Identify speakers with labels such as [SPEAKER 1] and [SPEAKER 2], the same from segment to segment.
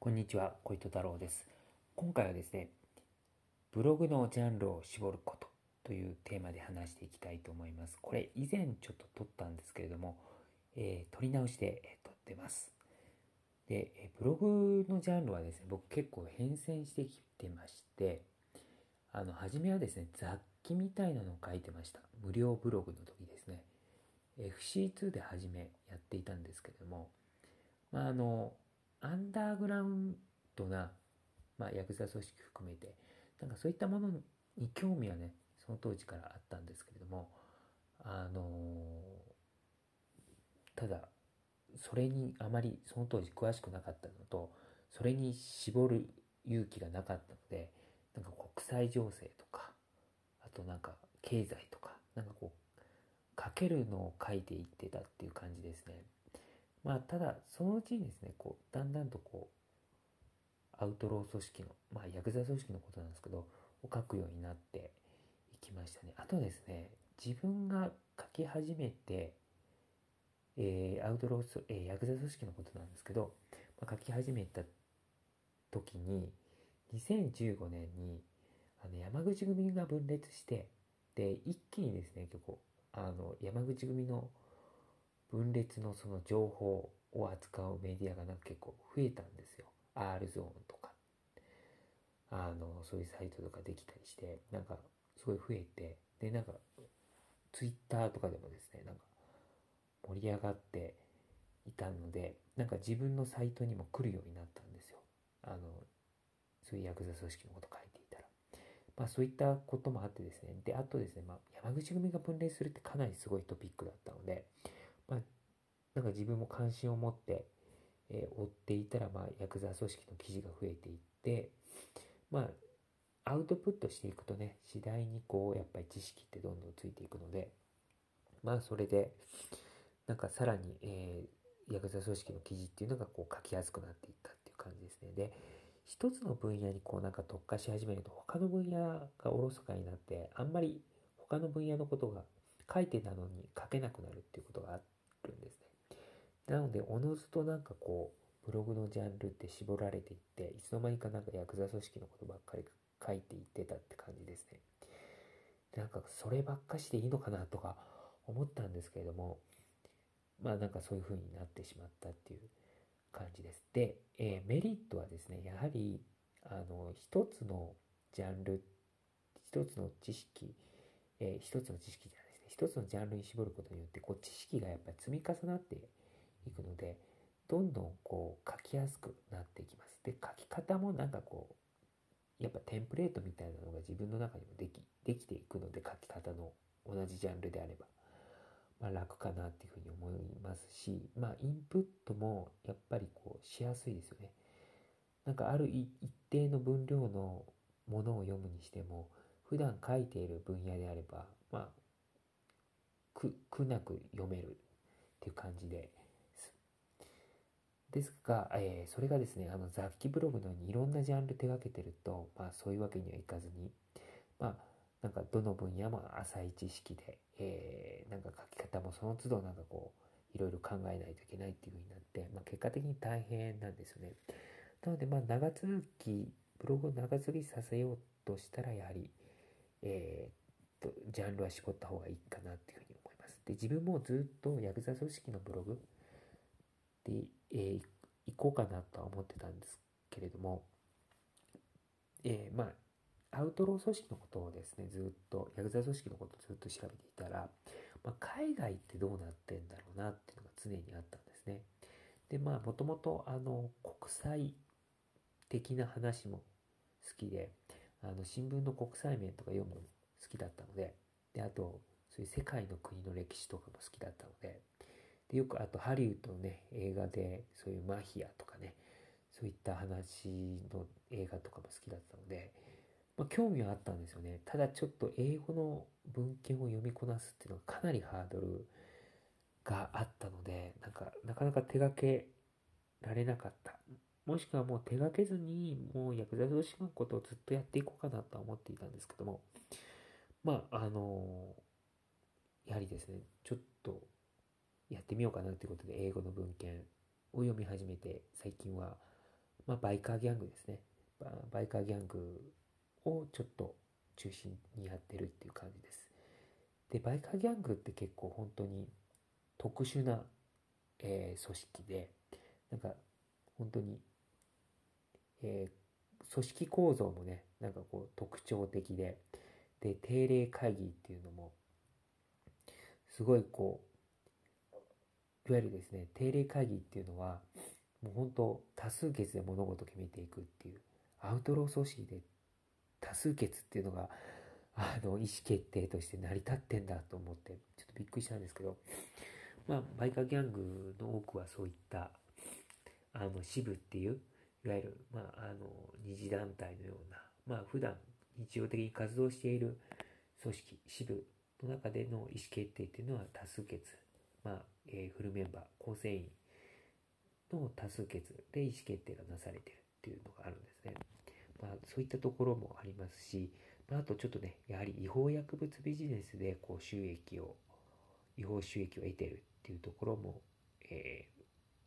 [SPEAKER 1] こんにちは、小糸太郎です。今回はですね、ブログのジャンルを絞ることというテーマで話していきたいと思います。これ以前ちょっと撮ったんですけれども、えー撮り直しで、えー撮ってます。で、えブログのジャンルはですね、僕結構変遷してきてまして、あの、初めはですね、雑記みたいなのを書いてました。無料ブログの時ですね。FC2 で初めやっていたんですけれども、まあ、あの、アンダーグラウンドな、まあ、ヤクザ組織含めて、なんかそういったものに興味はね、その当時からあったんですけれども、あのただ、それにあまりその当時詳しくなかったのと、それに絞る勇気がなかったので、なんか国際情勢とか、あとなんか経済とか、なんかこう、書けるのを書いていってたっていう感じですね。まあ、ただ、そのうちにですね、こう、だんだんとこう、アウトロー組織の、まあ、ヤクザ組織のことなんですけど、を書くようになっていきましたね。あとですね、自分が書き始めて、えーアウトロース、えーヤクザ組織のことなんですけど、まあ、書き始めた時に、2015年に、あの、山口組が分裂して、で、一気にですね、結構、あの、山口組の分裂のその情報を扱うメディアがなんか結構増えたんですよ。R ゾーンとか、あの、そういうサイトとかできたりして、なんかすごい増えて、で、なんか、ツイッターとかでもですね、なんか盛り上がっていたので、なんか自分のサイトにも来るようになったんですよ。あの、そういうヤクザ組織のこと書いていたら。まあそういったこともあってですね、で、あとですね、まあ山口組が分裂するってかなりすごいトピックだったので、なんか自分も関心を持って、えー追っていたら、まあ、ヤクザ組織の記事が増えていって、まあ、アウトプットしていくとね、次第にこう、やっぱり知識ってどんどんついていくので、まあ、それで、なんかさらに、えーヤクザ組織の記事っていうのがこう書きやすくなっていったっていう感じですね。で、一つの分野にこうなんか特化し始めると、他の分野がおろそかになって、あんまり他の分野のことが書いてたのに書けなくなるっていうことがあるんですね。なので、おのずとなんかこう、ブログのジャンルって絞られていって、いつの間にかなんかヤクザ組織のことばっかり書いていってたって感じですね。なんかそればっかしでいいのかなとか思ったんですけれども、まあなんかそういう風になってしまったっていう感じです。で、えーメリットはですね、やはり、あの、一つのジャンル、一つの知識、えー一つの知識じゃないですね、一つのジャンルに絞ることによって、こう知識がやっぱり積み重なっていくので、どんどんこう書きやすくなっていきます。で、書き方もなんかこう、やっぱテンプレートみたいなのが自分の中にもでき、できていくので、書き方の同じジャンルであれば。まあ、楽かなっていうふうに思いますし、まあ、インプットもやっぱりこうしやすいですよね。なんかある一定の分量のものを読むにしても、普段書いている分野であれば、まあ、苦苦なく読めるっていう感じで。ですが、えーそれがですね、あの雑記ブログのようにいろんなジャンル手掛けてると、まあそういうわけにはいかずに、まあなんかどの分野も浅い知識で、えーなんか書き方もその都度なんかこう、いろいろ考えないといけないっていう風になって、まあ結果的に大変なんですよね。なのでまあ長続き、ブログを長続きさせようとしたらやはり、えーと、ジャンルは絞った方がいいかなっていうふうに思います。で、自分もずっとヤクザ組織のブログで、えー行こうかなとは思ってたんですけれども、えーまあ、アウトロー組織のことをですね、ずっと、ヤクザ組織のことをずっと調べていたら、まあ、海外ってどうなってんだろうなっていうのが常にあったんですね。で、まあ、もともと、あの、国際的な話も好きで、あの、新聞の国際面とか読むのも好きだったので、で、あと、そういう世界の国の歴史とかも好きだったので、で、よくあとハリウッドのね、映画で、そういうマフィアとかね、そういった話の映画とかも好きだったので、まあ、興味はあったんですよね。ただちょっと英語の文献を読みこなすっていうのはかなりハードルがあったので、なんか、なかなか手がけられなかった。もしくはもう手がけずに、もうヤクザ組織のことをずっとやっていこうかなとは思っていたんですけども、まあ、あのやはりですね、ちょっとやってみようかなということで、英語の文献を読み始めて、最近は、まあ、バイカーギャングですね。バイカーギャングをちょっと中心にやってるっていう感じです。で、バイカーギャングって結構本当に特殊な、えー、組織で、なんか本当に、えー、組織構造もね、なんかこう特徴的で、で、定例会議っていうのも、すごいこう、いわゆるですね、定例会議っていうのは、もう本当多数決で物事を決めていくっていう、アウトロー組織で多数決っていうのが、あの、意思決定として成り立ってんだと思って、ちょっとびっくりしたんですけど、まあ、バイカーギャングの多くはそういった、あの、支部っていう、いわゆる、まあ、あの、二次団体のような、まあ、普段日常的に活動している組織、支部の中での意思決定っていうのは多数決、まあ、えー、フルメンバー、構成員の多数決で意思決定がなされてるっていうのがあるんですね。まあ、そういったところもありますし、まあ、あとちょっとね、やはり違法薬物ビジネスでこう収益を、違法収益を得てるっていうところも、えー、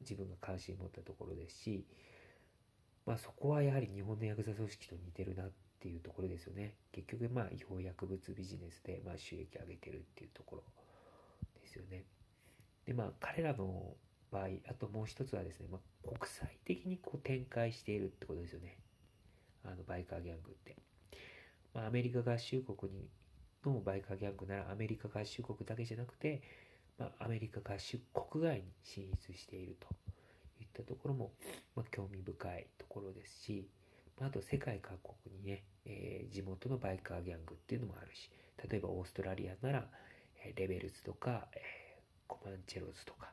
[SPEAKER 1] 自分が関心持ったところですし、まあそこはやはり日本のヤクザ組織と似てるなっていうところですよね。結局まあ違法薬物ビジネスでま収益上げてるっていうところですよね。でまあ彼らの場合、あともう一つはですね、まあ、国際的にこう展開しているってことですよね。あのバイカーギャングって。まあ、アメリカ合衆国にのバイカーギャングならアメリカ合衆国だけじゃなくて、まあ、アメリカ合衆国外に進出しているといったところも、まあ、興味深いところですし、まあ、あと世界各国にね、えー、地元のバイカーギャングっていうのもあるし例えばオーストラリアなら、えー、レベルズとか、えー、コマンチェロズとか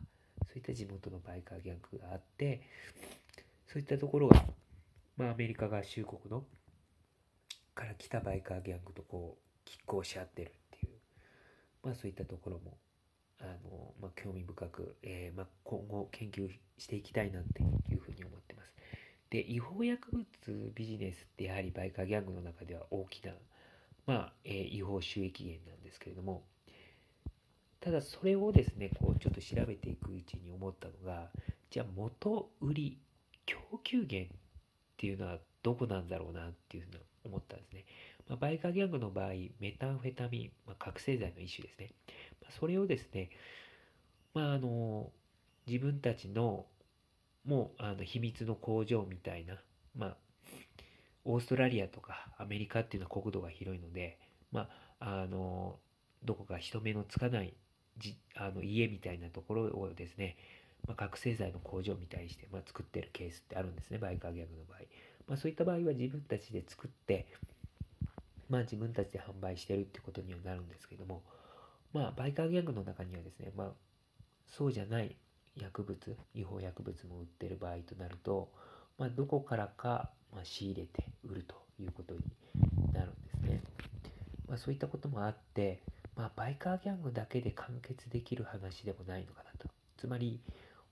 [SPEAKER 1] そういった地元のバイカーギャングがあってそういったところが、まあ、アメリカ合衆国のから来たバイカーギャングとこう拮抗し合ってるっていう、まあそういったところも、あの、まあ興味深く、えー、まあ今後研究していきたいなっていうふうに思ってます。で、違法薬物ビジネスってやはりバイカーギャングの中では大きな、まあ、えー、違法収益源なんですけれども、ただそれをですね、こうちょっと調べていくうちに思ったのが、じゃあ元売り、供給源っていうのはどこなんだろうなっていうふうな思ったんですね。まあ、バイカーギャングの場合、メタンフェタミン、まあ、覚醒剤の一種ですね。まあ、それをですね、まあ、あの、自分たちの、もう、あの、秘密の工場みたいな、まあ、オーストラリアとかアメリカっていうのは国土が広いので、まあ、あの、どこか人目のつかないじあの家みたいなところをですね、まあ、覚醒剤の工場みたいにして、まあ、作ってるケースってあるんですね、バイカーギャグの場合。まあ、そういった場合は自分たちで作って、まあ、自分たちで販売してるってことにはなるんですけども、まあ、バイカーギャグの中にはですね、まあ、そうじゃない薬物、違法薬物も売ってる場合となると、まあ、どこからか、ま、仕入れて売るということになるんですね。まあ、そういったこともあって、まあ、バイカーギャングだけで完結できる話でもないのかなと。つまり、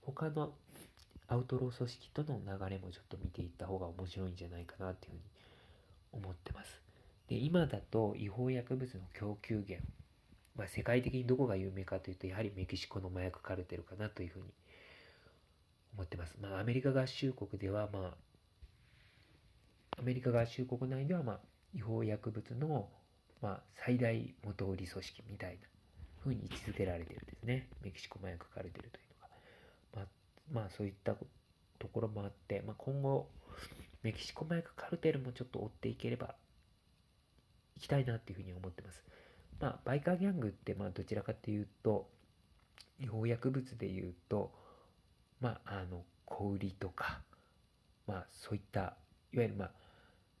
[SPEAKER 1] 他のアウトロー組織との流れもちょっと見ていった方が面白いんじゃないかなっていうふうに思ってます。で、今だと違法薬物の供給源、まあ、世界的にどこが有名かというと、やはりメキシコの麻薬カルテルかなというふうに思ってます。まあ、アメリカ合衆国では、まあ、アメリカ合衆国内では、まあ、違法薬物の、まあ、最大元売り組織みたいな風に位置づけられてるんですね。メキシコ麻薬カルテルというのが。まあそういったところもあって、まあ、今後、メキシコ麻薬カルテルもちょっと追っていければ、いきたいなっていうふうに思ってます。まあ、バイカーギャングって、まあ、どちらかというと、違法薬物で言うと、まあ、あの、小売りとか、まあ、そういった、いわゆる、まあ、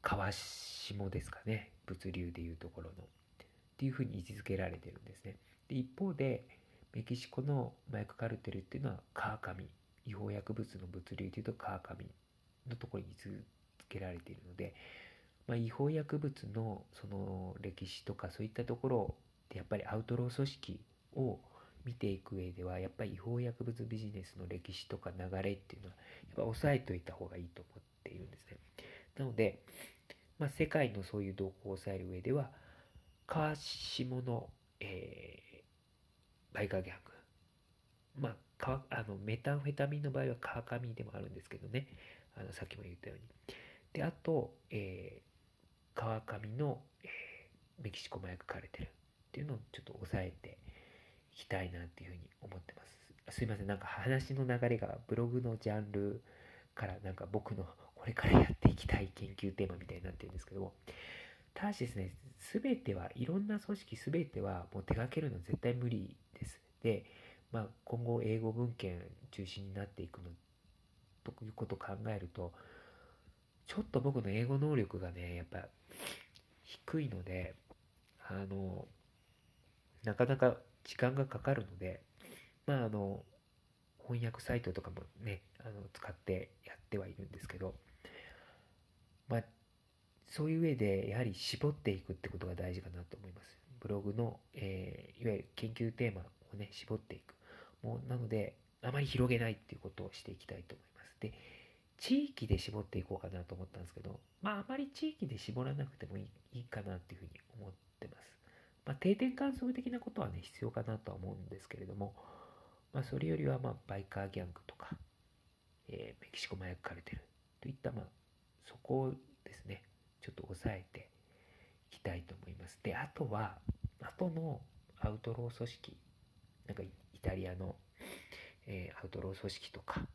[SPEAKER 1] 川下ですかね、物流でいうところの、っていうふうに位置づけられてるんですね。で、一方で、メキシコの麻薬カルテルっていうのは川上違法薬物の物流というと川上のところに位置づけられているので、まあ、違法薬物のその歴史とかそういったところでやっぱりアウトロー組織を見ていく上ではやっぱり違法薬物ビジネスの歴史とか流れっていうのはやっぱ押さえておいた方がいいと思っているんですね。なので、まあ、世界のそういう動向を抑える上では川下の、えー、バイカーギャングまああのメタンフェタミンの場合は川上でもあるんですけどねあのさっきも言ったように。で、あと、えー、川上の、えー、メキシコ麻薬カルテルっていうのをちょっと抑えていきたいなっていうふうに思ってます。すいません、なんか話の流れがブログのジャンルからなんか僕のこれからやっていきたい研究テーマみたいになってるんですけども、ただしですね、すべては、いろんな組織すべてはもう手掛けるのは絶対無理です。で、まあ、今後英語文献中心になっていくのということを考えると、ちょっと僕の英語能力がね、やっぱ低いので、あの、なかなか時間がかかるので、まあ、あの、翻訳サイトとかもね、あの使ってやってはいるんですけど、まあ、そういう上で、やはり絞っていくってことが大事かなと思います。ブログの、えー、いわゆる研究テーマをね、絞っていく。もう、なので、あまり広げないっていうことをしていきたいと思います。で、地域で絞っていこうかなと思ったんですけど、まあ、あまり地域で絞らなくてもいいいいかなっていうふうに思ってます。まあ、定点観測的なことはね、必要かなとは思うんですけれども、まあ、それよりは、まあ、バイカーギャングとか、えー、メキシコ麻薬カルテルといった、まあ、そこですね、ちょっと抑えていきたいと思います。で、あとは、後のアウトロー組織、なんかイタリアの、えー、アウトロー組織とか、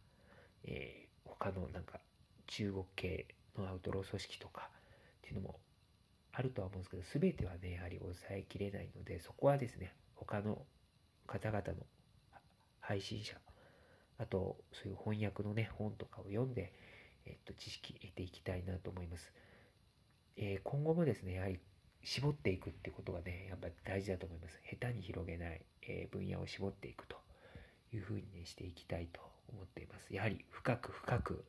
[SPEAKER 1] えー、他のなんか中国系のアウトロー組織とかっていうのもあるとは思うんですけど、全てはね、やはり抑えきれないので、そこはですね、他の方々の配信者、あと、そういう翻訳のね、本とかを読んで、えっと、知識得ていきたいなと思います。えー、今後もですね、やはり絞っていくってことがね、やっぱり大事だと思います。下手に広げない、えー、分野を絞っていくというふうにね、していきたいと思っています。やはり深く深く、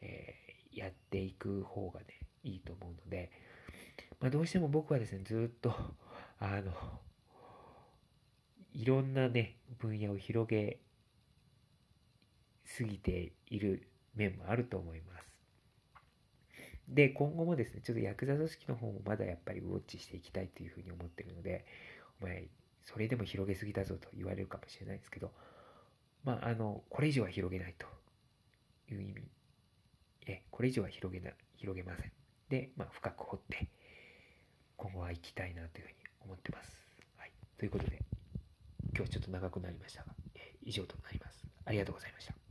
[SPEAKER 1] えー、やっていく方がね、いいと思うので、まあ、どうしても僕はですね、ずっと、あの、いろんなね、分野を広げすぎている面もあると思います。で、今後もですね、ちょっとヤクザ組織の方もまだやっぱりウォッチしていきたいというふうに思ってるので、お前、それでも広げすぎだぞと言われるかもしれないですけど、まあ、あの、これ以上は広げないという意味。え、これ以上は広げな、広げません。で、まあ、深く掘って、今後は行きたいなというふうに思ってます。はい。ということで、今日はちょっと長くなりましたが、え以上となります。ありがとうございました。